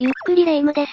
ゆっくりレ夢ムです。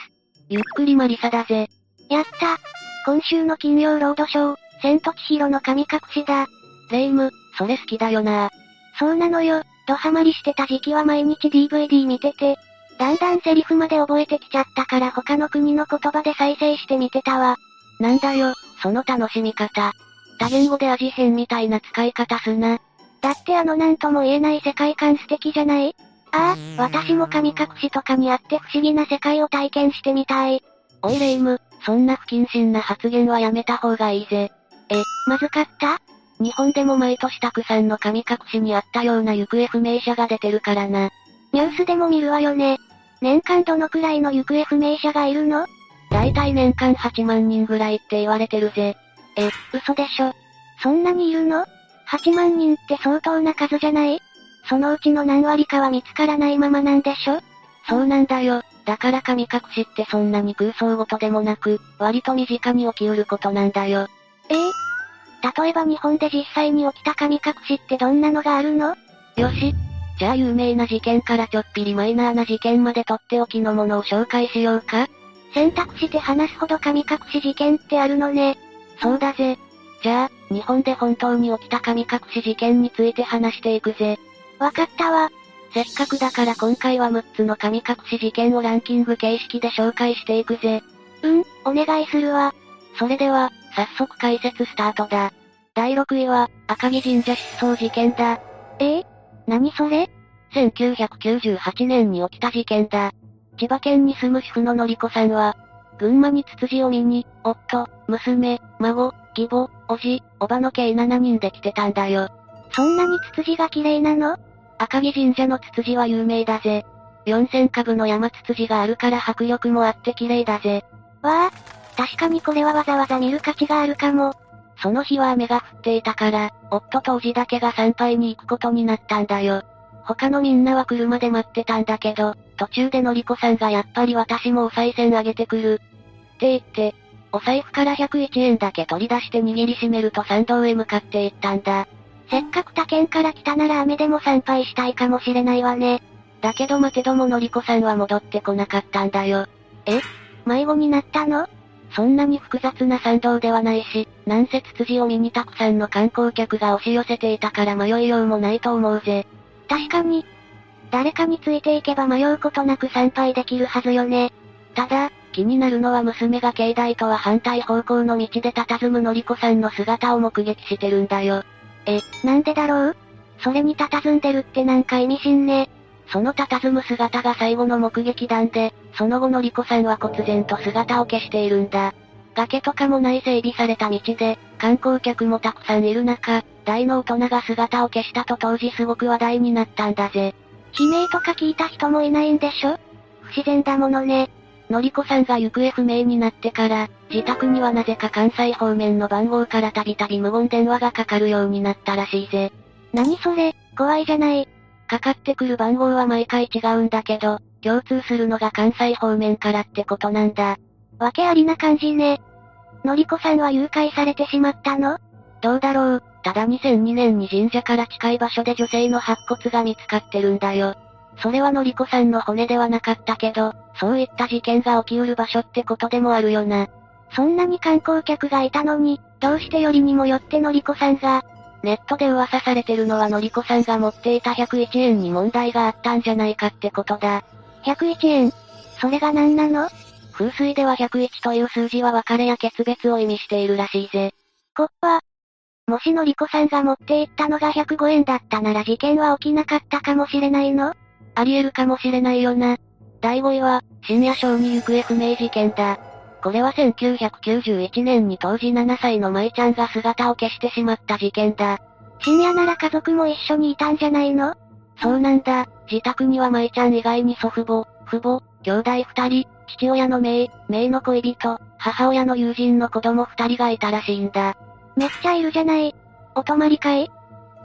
ゆっくりマリサだぜ。やった。今週の金曜ロードショー、千と千尋の神隠しだ。レ夢ム、それ好きだよなそうなのよ、ドハマりしてた時期は毎日 DVD 見てて、だんだんセリフまで覚えてきちゃったから他の国の言葉で再生して見てたわ。なんだよ、その楽しみ方。多言語で味変みたいな使い方すな。だってあのなんとも言えない世界観素敵じゃない？ああ、私も神隠しとかにあって不思議な世界を体験してみたい。おいレ夢ム、そんな不謹慎な発言はやめた方がいいぜ。え、まずかった？日本でも毎年たくさんの神隠しにあったような行方不明者が出てるからな。ニュースでも見るわよね。年間どのくらいの行方不明者がいるの？だいたい年間8万人ぐらいって言われてるぜ。え、嘘でしょ。そんなにいるの ?8 万人って相当な数じゃない？そのうちの何割かは見つからないままなんでしょ？そうなんだよ。だから神隠しってそんなに空想事でもなく、割と身近に起きうることなんだよ。え？え例えば日本で実際に起きた神隠しってどんなのがあるの？よし。じゃあ有名な事件からちょっぴりマイナーな事件までとっておきのものを紹介しようか選択して話すほど神隠し事件ってあるのね。そうだぜ。じゃあ、日本で本当に起きた神隠し事件について話していくぜ。わかったわ。せっかくだから今回は6つの神隠し事件をランキング形式で紹介していくぜ。うん、お願いするわ。それでは、早速解説スタートだ。第6位は、赤城神社失踪事件だ。え？え何それ ?1998 年に起きた事件だ。千葉県に住む主婦ののりこさんは、群馬にツツジを見に、夫、娘、孫、義母、おじ、おばの計7人で来てたんだよ。そんなにツツジが綺麗なの？赤城神社のツツジは有名だぜ。4000株の山ツツジがあるから迫力もあって綺麗だぜ。わあ、確かにこれはわざわざ見る価値があるかも。その日は雨が降っていたから、夫とおじだけが参拝に行くことになったんだよ。他のみんなは車で待ってたんだけど、途中でのりこさんがやっぱり私もお賽銭あげてくる。って言って、お財布から101円だけ取り出して握りしめると参道へ向かって行ったんだ。せっかく他県から来たなら雨でも参拝したいかもしれないわね。だけど待てどものりこさんは戻ってこなかったんだよ。え？迷子になったの？そんなに複雑な参道ではないし、なんせツツジを見にたくさんの観光客が押し寄せていたから迷いようもないと思うぜ。確かに。誰かについていけば迷うことなく参拝できるはずよね。ただ、気になるのは娘が境内とは反対方向の道で佇むのりこさんの姿を目撃してるんだよ。え、なんでだろう？それに佇んでるってなんか意味深ね。その佇む姿が最後の目撃談で、その後のりこさんは忽然と姿を消しているんだ。崖とかもない整備された道で、観光客もたくさんいる中、大の大人が姿を消したと当時すごく話題になったんだぜ。悲鳴とか聞いた人もいないんでしょ？不自然だものね。のりこさんが行方不明になってから、自宅にはなぜか関西方面の番号からたびたび無言電話がかかるようになったらしいぜ。何それ、怖いじゃない。かかってくる番号は毎回違うんだけど、共通するのが関西方面からってことなんだ。わけありな感じね。のりこさんは誘拐されてしまったの？どうだろう。ただ2002年に神社から近い場所で女性の白骨が見つかってるんだよ。それはのりこさんの骨ではなかったけど、そういった事件が起きうる場所ってことでもあるよな。そんなに観光客がいたのに、どうしてよりにもよってのりこさんが、ネットで噂されてるのはのりこさんが持っていた101円に問題があったんじゃないかってことだ。101円？それが何なの？風水では101という数字は別れや決別を意味しているらしいぜ。コッパ。もしのりこさんが持っていったのが105円だったなら事件は起きなかったかもしれないの？あり得るかもしれないよな。第5位は、深夜小に行方不明事件だ。これは1991年に当時7歳の舞ちゃんが姿を消してしまった事件だ。深夜なら家族も一緒にいたんじゃないの？そうなんだ。自宅には舞ちゃん以外に祖父母、父母、兄弟二人、父親のメイ、メイの恋人、母親の友人の子供二人がいたらしいんだ。めっちゃいるじゃない。お泊まり会？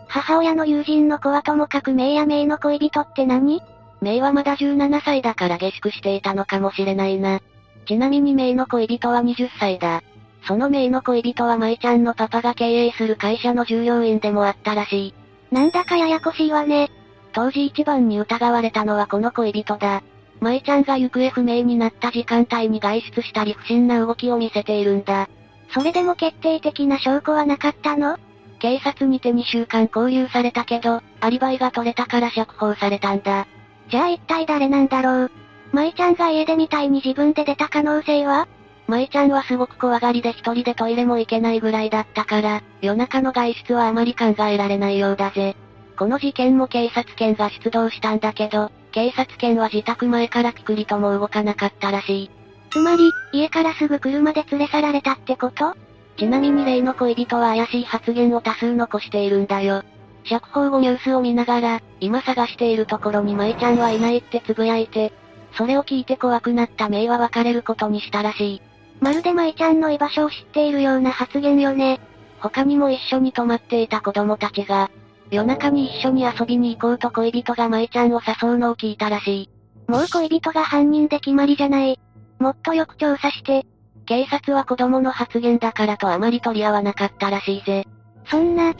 母親の友人の子はともかくメイやメイの恋人って何？メイはまだ17歳だから下宿していたのかもしれないな。ちなみにメイの恋人は20歳だ。そのメイの恋人は舞ちゃんのパパが経営する会社の従業員でもあったらしい。なんだかややこしいわね。当時一番に疑われたのはこの恋人だ。舞ちゃんが行方不明になった時間帯に外出したり不審な動きを見せているんだ。それでも決定的な証拠はなかったの？警察にて2週間拘留されたけど、アリバイが取れたから釈放されたんだ。じゃあ一体誰なんだろう？舞ちゃんが家出みたいに自分で出た可能性は？舞ちゃんはすごく怖がりで一人でトイレも行けないぐらいだったから、夜中の外出はあまり考えられないようだぜ。この事件も警察犬が出動したんだけど、警察犬は自宅前からピクリとも動かなかったらしい。つまり、家からすぐ車で連れ去られたってこと？ちなみに例の恋人は怪しい発言を多数残しているんだよ。釈放後ニュースを見ながら、今探しているところに舞ちゃんはいないってつぶやいて、それを聞いて怖くなったメイは別れることにしたらしい。まるで舞ちゃんの居場所を知っているような発言よね。他にも一緒に泊まっていた子供たちが、夜中に一緒に遊びに行こうと恋人が舞ちゃんを誘うのを聞いたらしい。もう恋人が犯人で決まりじゃない。もっとよく調査して。警察は子供の発言だからとあまり取り合わなかったらしいぜ。そんな、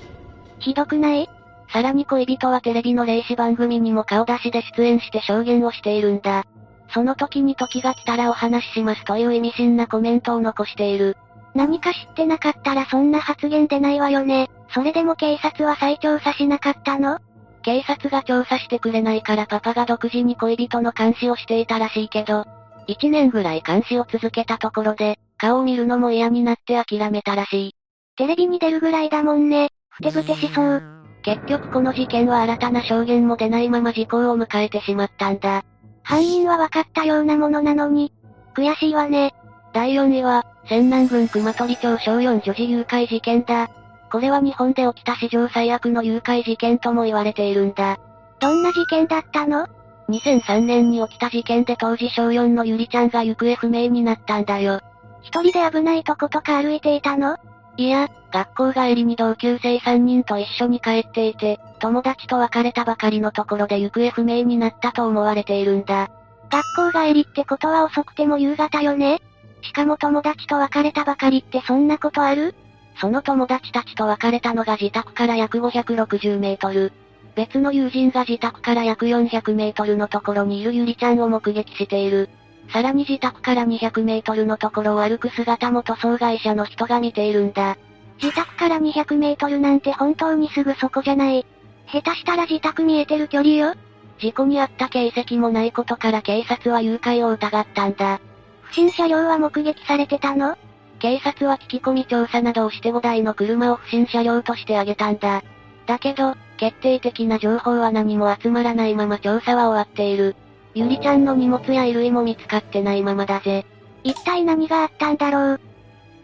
ひどくない？さらに恋人はテレビの霊視番組にも顔出しで出演して証言をしているんだ。その時に時が来たらお話ししますという意味深なコメントを残している。何か知ってなかったらそんな発言出ないわよね。それでも警察は再調査しなかったの？警察が調査してくれないからパパが独自に恋人の監視をしていたらしいけど、1年ぐらい監視を続けたところで、顔を見るのも嫌になって諦めたらしい。テレビに出るぐらいだもんね。ふてぶてしそう。結局この事件は新たな証言も出ないまま時効を迎えてしまったんだ。犯人は分かったようなものなのに、悔しいわね。第4位は、仙南郡熊取町小4女児誘拐事件だ。これは日本で起きた史上最悪の誘拐事件とも言われているんだ。どんな事件だったの ?2003 年に起きた事件で当時小4のゆりちゃんが行方不明になったんだよ。一人で危ないとことか歩いていたの？いや、学校帰りに同級生3人と一緒に帰っていて、友達と別れたばかりのところで行方不明になったと思われているんだ。学校帰りってことは遅くても夕方よね？しかも友達と別れたばかりってそんなことある？その友達たちと別れたのが自宅から約560メートル。別の友人が自宅から約400メートルのところにいるゆりちゃんを目撃している。さらに自宅から200メートルのところを歩く姿も塗装会社の人が見ているんだ。自宅から200メートルなんて本当にすぐそこじゃない。下手したら自宅見えてる距離よ。事故に遭った形跡もないことから警察は誘拐を疑ったんだ。不審車両は目撃されてたの？警察は聞き込み調査などをして5台の車を不審車両として挙げたんだ。だけど、決定的な情報は何も集まらないまま調査は終わっている。ゆりちゃんの荷物や衣類も見つかってないままだぜ。一体何があったんだろう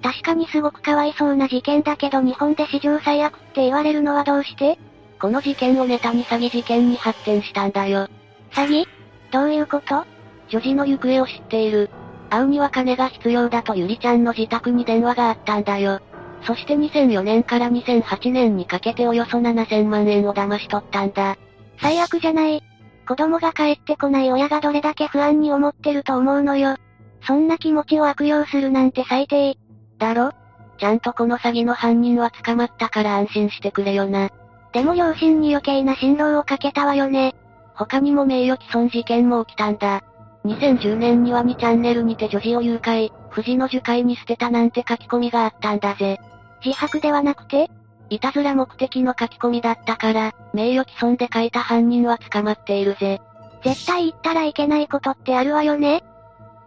確かにすごくかわいそうな事件だけど日本で史上最悪って言われるのはどうして？この事件をネタに詐欺事件に発展したんだよ。詐欺？どういうこと？女児の行方を知っている。会うには金が必要だとゆりちゃんの自宅に電話があったんだよ。そして2004年から2008年にかけておよそ7000万円を騙し取ったんだ。最悪じゃない。子供が帰ってこない親がどれだけ不安に思ってると思うのよ。そんな気持ちを悪用するなんて最低。だろ？ちゃんとこの詐欺の犯人は捕まったから安心してくれよな。でも両親に余計な辛労をかけたわよね。他にも名誉毀損事件も起きたんだ。2010年には2チャンネルにて女児を誘拐、藤の樹海に捨てたなんて書き込みがあったんだぜ。自白ではなくていたずら目的の書き込みだったから、名誉毀損で書いた犯人は捕まっているぜ。絶対言ったらいけないことってあるわよね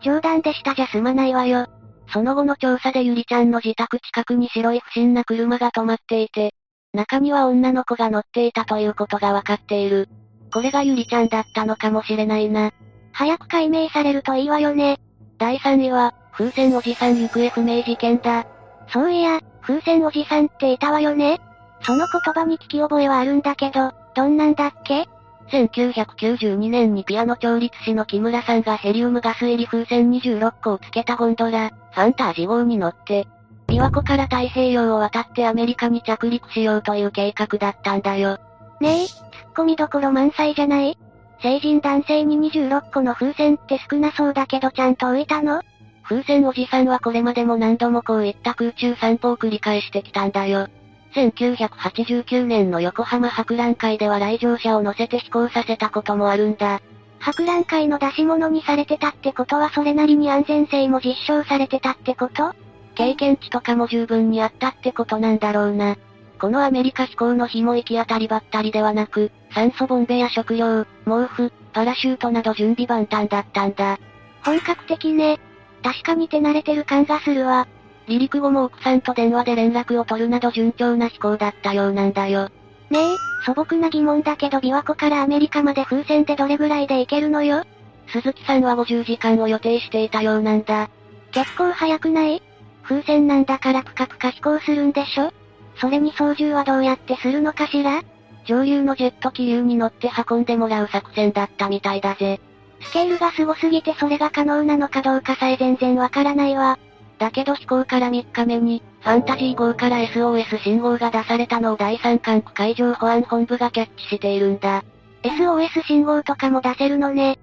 冗談でしたじゃ済まないわよ。その後の調査でゆりちゃんの自宅近くに白い不審な車が止まっていて、中には女の子が乗っていたということがわかっている。これがゆりちゃんだったのかもしれないな。早く解明されるといいわよね。第3位は、風船おじさん行方不明事件だ。そういや、風船おじさんっていたわよね？その言葉に聞き覚えはあるんだけど、どんなんだっけ？1992年にピアノ調律師の木村さんがヘリウムガス入り風船26個をつけたゴンドラ、ファンタージ号に乗って、琵琶湖から太平洋を渡ってアメリカに着陸しようという計画だったんだよ。ねえ、ツッコミどころ満載じゃない？成人男性に26個の風船って少なそうだけどちゃんと浮いたの？風船おじさんはこれまでも何度もこういった空中散歩を繰り返してきたんだよ。1989年の横浜博覧会では来場者を乗せて飛行させたこともあるんだ。博覧会の出し物にされてたってことはそれなりに安全性も実証されてたってこと？経験値とかも十分にあったってことなんだろうな。このアメリカ飛行の日も行き当たりばったりではなく、酸素ボンベや食料、毛布、パラシュートなど準備万端だったんだ。本格的ね。確かに手慣れてる感がするわ。離陸後も奥さんと電話で連絡を取るなど順調な飛行だったようなんだよ。ねえ、素朴な疑問だけど琵琶湖からアメリカまで風船でどれぐらいで行けるのよ？鈴木さんは50時間を予定していたようなんだ。結構早くない？風船なんだからプカプカ飛行するんでしょ？それに操縦はどうやってするのかしら？上流のジェット気流に乗って運んでもらう作戦だったみたいだぜ。スケールが凄すぎてそれが可能なのかどうかさえ全然わからないわ。だけど飛行から3日目に、ファンタジー号から SOS 信号が出されたのを第三管区海上保安本部がキャッチしているんだ。SOS 信号とかも出せるのね。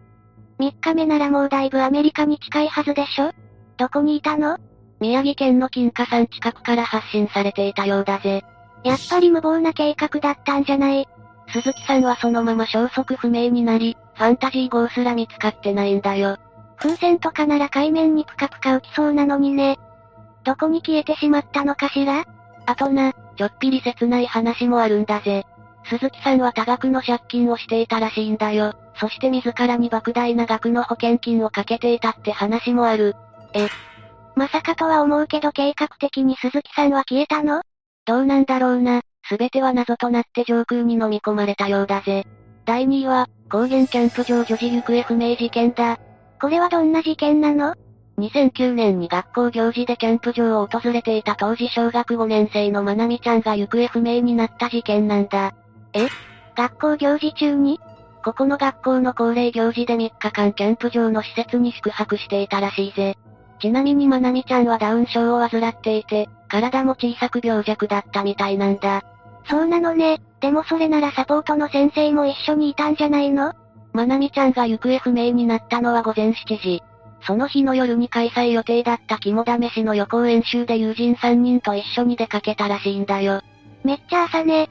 3日目ならもうだいぶアメリカに近いはずでしょ？どこにいたの？宮城県の金華山近くから発信されていたようだぜ。やっぱり無謀な計画だったんじゃない鈴木さんはそのまま消息不明になり、ファンタジー号すら見つかってないんだよ。風船とかなら海面にプカプカ浮きそうなのにね。どこに消えてしまったのかしら？あとな、ちょっぴり切ない話もあるんだぜ。鈴木さんは多額の借金をしていたらしいんだよ。そして自らに莫大な額の保険金をかけていたって話もある。え、まさかとは思うけど計画的に鈴木さんは消えたの？どうなんだろうな。すべては謎となって上空に飲み込まれたようだぜ。第2位は、高原キャンプ場女児行方不明事件だ。これはどんな事件なの？2009年に学校行事でキャンプ場を訪れていた当時小学5年生のまなみちゃんが行方不明になった事件なんだ。え？学校行事中に？ここの学校の恒例行事で3日間キャンプ場の施設に宿泊していたらしいぜ。ちなみにまなみちゃんはダウン症を患っていて、体も小さく病弱だったみたいなんだ。そうなのね。でもそれならサポートの先生も一緒にいたんじゃないの？まなみちゃんが行方不明になったのは午前7時。その日の夜に開催予定だった肝試しの予行演習で友人3人と一緒に出かけたらしいんだよ。めっちゃ朝ね。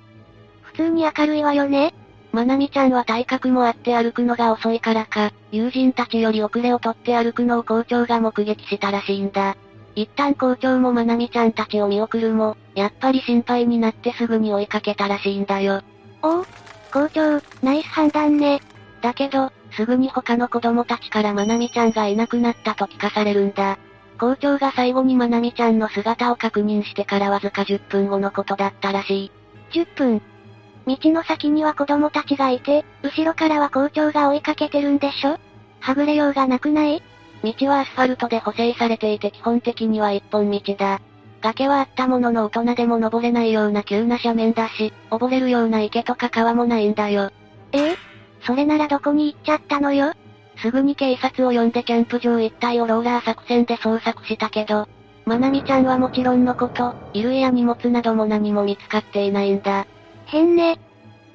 普通に明るいわよね。まなみちゃんは体格もあって歩くのが遅いからか、友人たちより遅れをとって歩くのを校長が目撃したらしいんだ。一旦校長もまなみちゃんたちを見送るも、やっぱり心配になってすぐに追いかけたらしいんだよ。おお、校長、ナイス判断ね。だけど、すぐに他の子供たちからまなみちゃんがいなくなったと聞かされるんだ。校長が最後にまなみちゃんの姿を確認してからわずか10分後のことだったらしい。10分道の先には子供たちがいて、後ろからは校長が追いかけてるんでしょ？はぐれようがなくない？道はアスファルトで補正されていて基本的には一本道だ。崖はあったものの大人でも登れないような急な斜面だし、溺れるような池とか川もないんだよ。え？えそれならどこに行っちゃったのよ？すぐに警察を呼んでキャンプ場一帯をローラー作戦で捜索したけど、まなみちゃんはもちろんのこと、衣類や荷物なども何も見つかっていないんだ。変ね。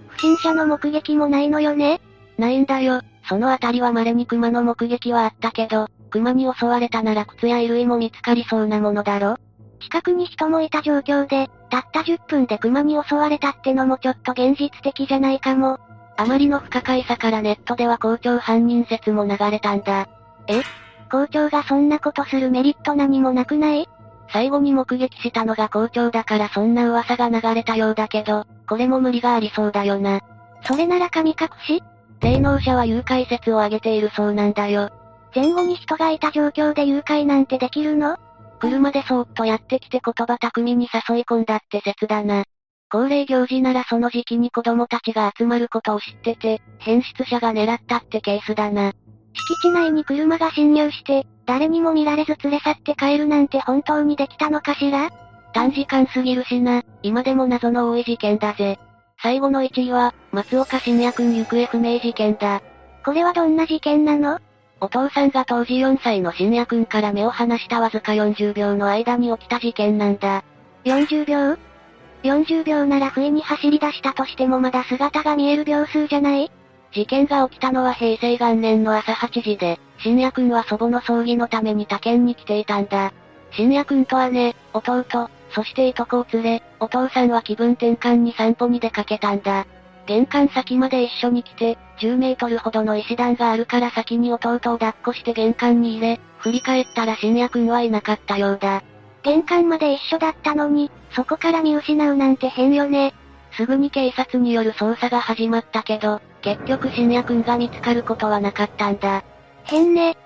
不審者の目撃もないのよねないんだよ。そのあたりは稀に熊の目撃はあったけど、熊に襲われたなら靴や衣類も見つかりそうなものだろ？近くに人もいた状況で、たった10分で熊に襲われたってのもちょっと現実的じゃないかも。あまりの不可解さからネットでは校長犯人説も流れたんだ。え？校長がそんなことするメリット何もなくない？最後に目撃したのが校長だからそんな噂が流れたようだけど、これも無理がありそうだよな。それなら神隠し？霊能者は誘拐説を挙げているそうなんだよ。前後に人がいた状況で誘拐なんてできるの？車でそーっとやってきて言葉巧みに誘い込んだって説だな。恒例行事ならその時期に子供たちが集まることを知ってて、変質者が狙ったってケースだな。敷地内に車が侵入して、誰にも見られず連れ去って帰るなんて本当にできたのかしら？短時間すぎるしな、今でも謎の多い事件だぜ。最後の1位は、松岡信也くん行方不明事件だ。これはどんな事件なの？お父さんが当時4歳の信也くんから目を離したわずか40秒の間に起きた事件なんだ。40秒 ?40 秒なら不意に走り出したとしてもまだ姿が見える秒数じゃない？事件が起きたのは平成元年の朝8時で、信也くんは祖母の葬儀のために他県に来ていたんだ。信也くんと姉、弟、そしていとこを連れ、お父さんは気分転換に散歩に出かけたんだ。玄関先まで一緒に来て、10メートルほどの石段があるから先に弟を抱っこして玄関に入れ、振り返ったら深夜くんはいなかったようだ。玄関まで一緒だったのに、そこから見失うなんて変よね。すぐに警察による捜査が始まったけど、結局深夜くんが見つかることはなかったんだ。変ね。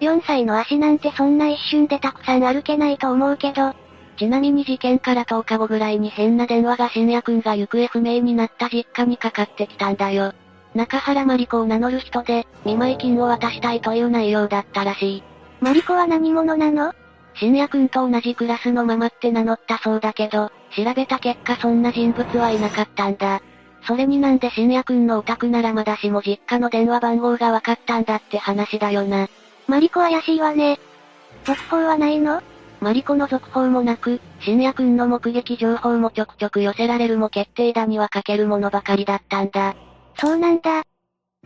4歳の足なんてそんな一瞬でたくさん歩けないと思うけど、ちなみに事件から10日後ぐらいに変な電話が深夜くんが行方不明になった実家にかかってきたんだよ。中原マリコを名乗る人で、見舞金を渡したいという内容だったらしい。マリコは何者なの？深夜くんと同じクラスのママって名乗ったそうだけど、調べた結果そんな人物はいなかったんだ。それになんで深夜くんのお宅ならまだしも実家の電話番号が分かったんだって話だよな。マリコ怪しいわね。続報はないの？マリコの続報もなく、深夜くんの目撃情報もちょくちょく寄せられるも決定打にはかけるものばかりだったんだ。そうなんだ。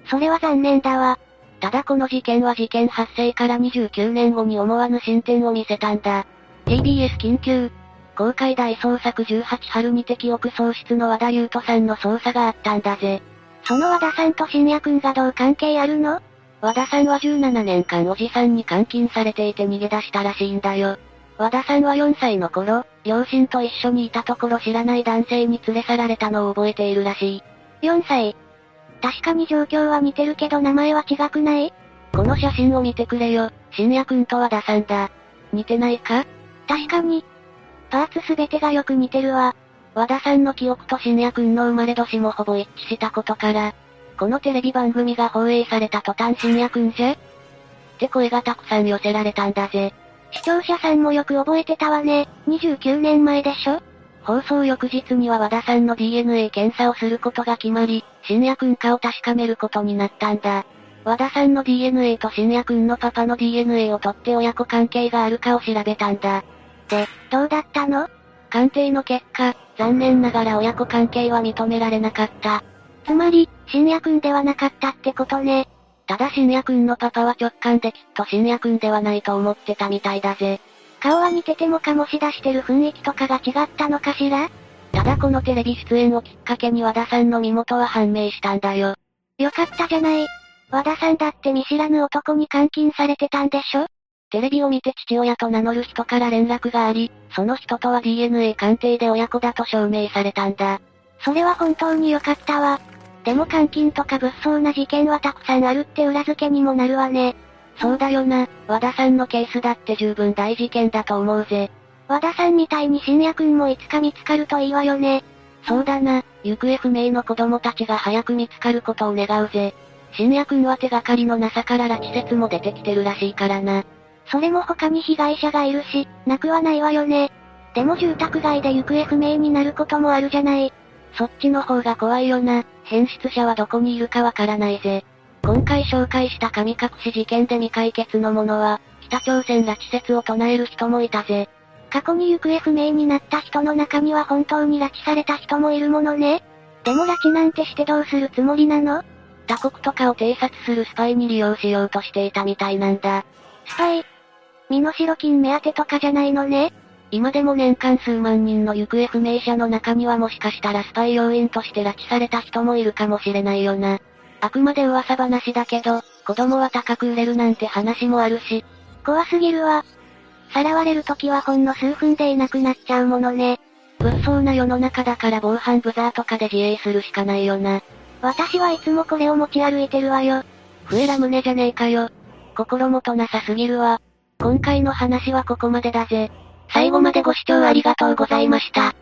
それは残念だわ。ただこの事件は事件発生から29年後に思わぬ進展を見せたんだ。TBS 緊急。公開大捜索18春にて記憶喪失の和田優斗さんの捜査があったんだぜ。その和田さんと深夜くんがどう関係あるの？和田さんは17年間おじさんに監禁されていて逃げ出したらしいんだよ。和田さんは4歳の頃、両親と一緒にいたところ知らない男性に連れ去られたのを覚えているらしい。4歳？確かに状況は似てるけど名前は違くない？この写真を見てくれよ。深夜くんと和田さんだ。似てないか？確かに。パーツすべてがよく似てるわ。和田さんの記憶と深夜くんの生まれ年もほぼ一致したことから、このテレビ番組が放映された途端深夜くんじゃ？って声がたくさん寄せられたんだぜ。視聴者さんもよく覚えてたわね。29年前でしょ？放送翌日には和田さんの DNA 検査をすることが決まり、深夜くんかを確かめることになったんだ。和田さんの DNA と深夜くんのパパの DNA を取って親子関係があるかを調べたんだ。で、どうだったの？鑑定の結果、残念ながら親子関係は認められなかった。つまり、深夜くんではなかったってことね。ただ深夜くんのパパは直感できっと深夜くんではないと思ってたみたいだぜ。顔は似てても醸し出してる雰囲気とかが違ったのかしら？ただこのテレビ出演をきっかけに和田さんの身元は判明したんだよ。よかったじゃない。和田さんだって見知らぬ男に監禁されてたんでしょ？テレビを見て父親と名乗る人から連絡があり、その人とは DNA 鑑定で親子だと証明されたんだ。それは本当に良かったわ。でも監禁とか物騒な事件はたくさんあるって裏付けにもなるわね。そうだよな、和田さんのケースだって十分大事件だと思うぜ。和田さんみたいに深夜くんもいつか見つかるといいわよね。そうだな、行方不明の子供たちが早く見つかることを願うぜ。深夜くんは手がかりのなさから拉致説も出てきてるらしいからな。それも他に被害者がいるし、なくはないわよね。でも住宅街で行方不明になることもあるじゃない。そっちの方が怖いよな。変質者はどこにいるかわからないぜ。今回紹介した神隠し事件で未解決のものは、北朝鮮拉致説を唱える人もいたぜ。過去に行方不明になった人の中には本当に拉致された人もいるものね。でも拉致なんてしてどうするつもりなの？他国とかを偵察するスパイに利用しようとしていたみたいなんだ。スパイ身代金目当てとかじゃないのね今でも年間数万人の行方不明者の中にはもしかしたらスパイ要員として拉致された人もいるかもしれないよな。あくまで噂話だけど、子供は高く売れるなんて話もあるし。怖すぎるわ。さらわれる時はほんの数分でいなくなっちゃうものね。物騒な世の中だから防犯ブザーとかで自衛するしかないよな。私はいつもこれを持ち歩いてるわよ。笛ラムネじゃねえかよ。心もとなさすぎるわ。今回の話はここまでだぜ。最後までご視聴ありがとうございました。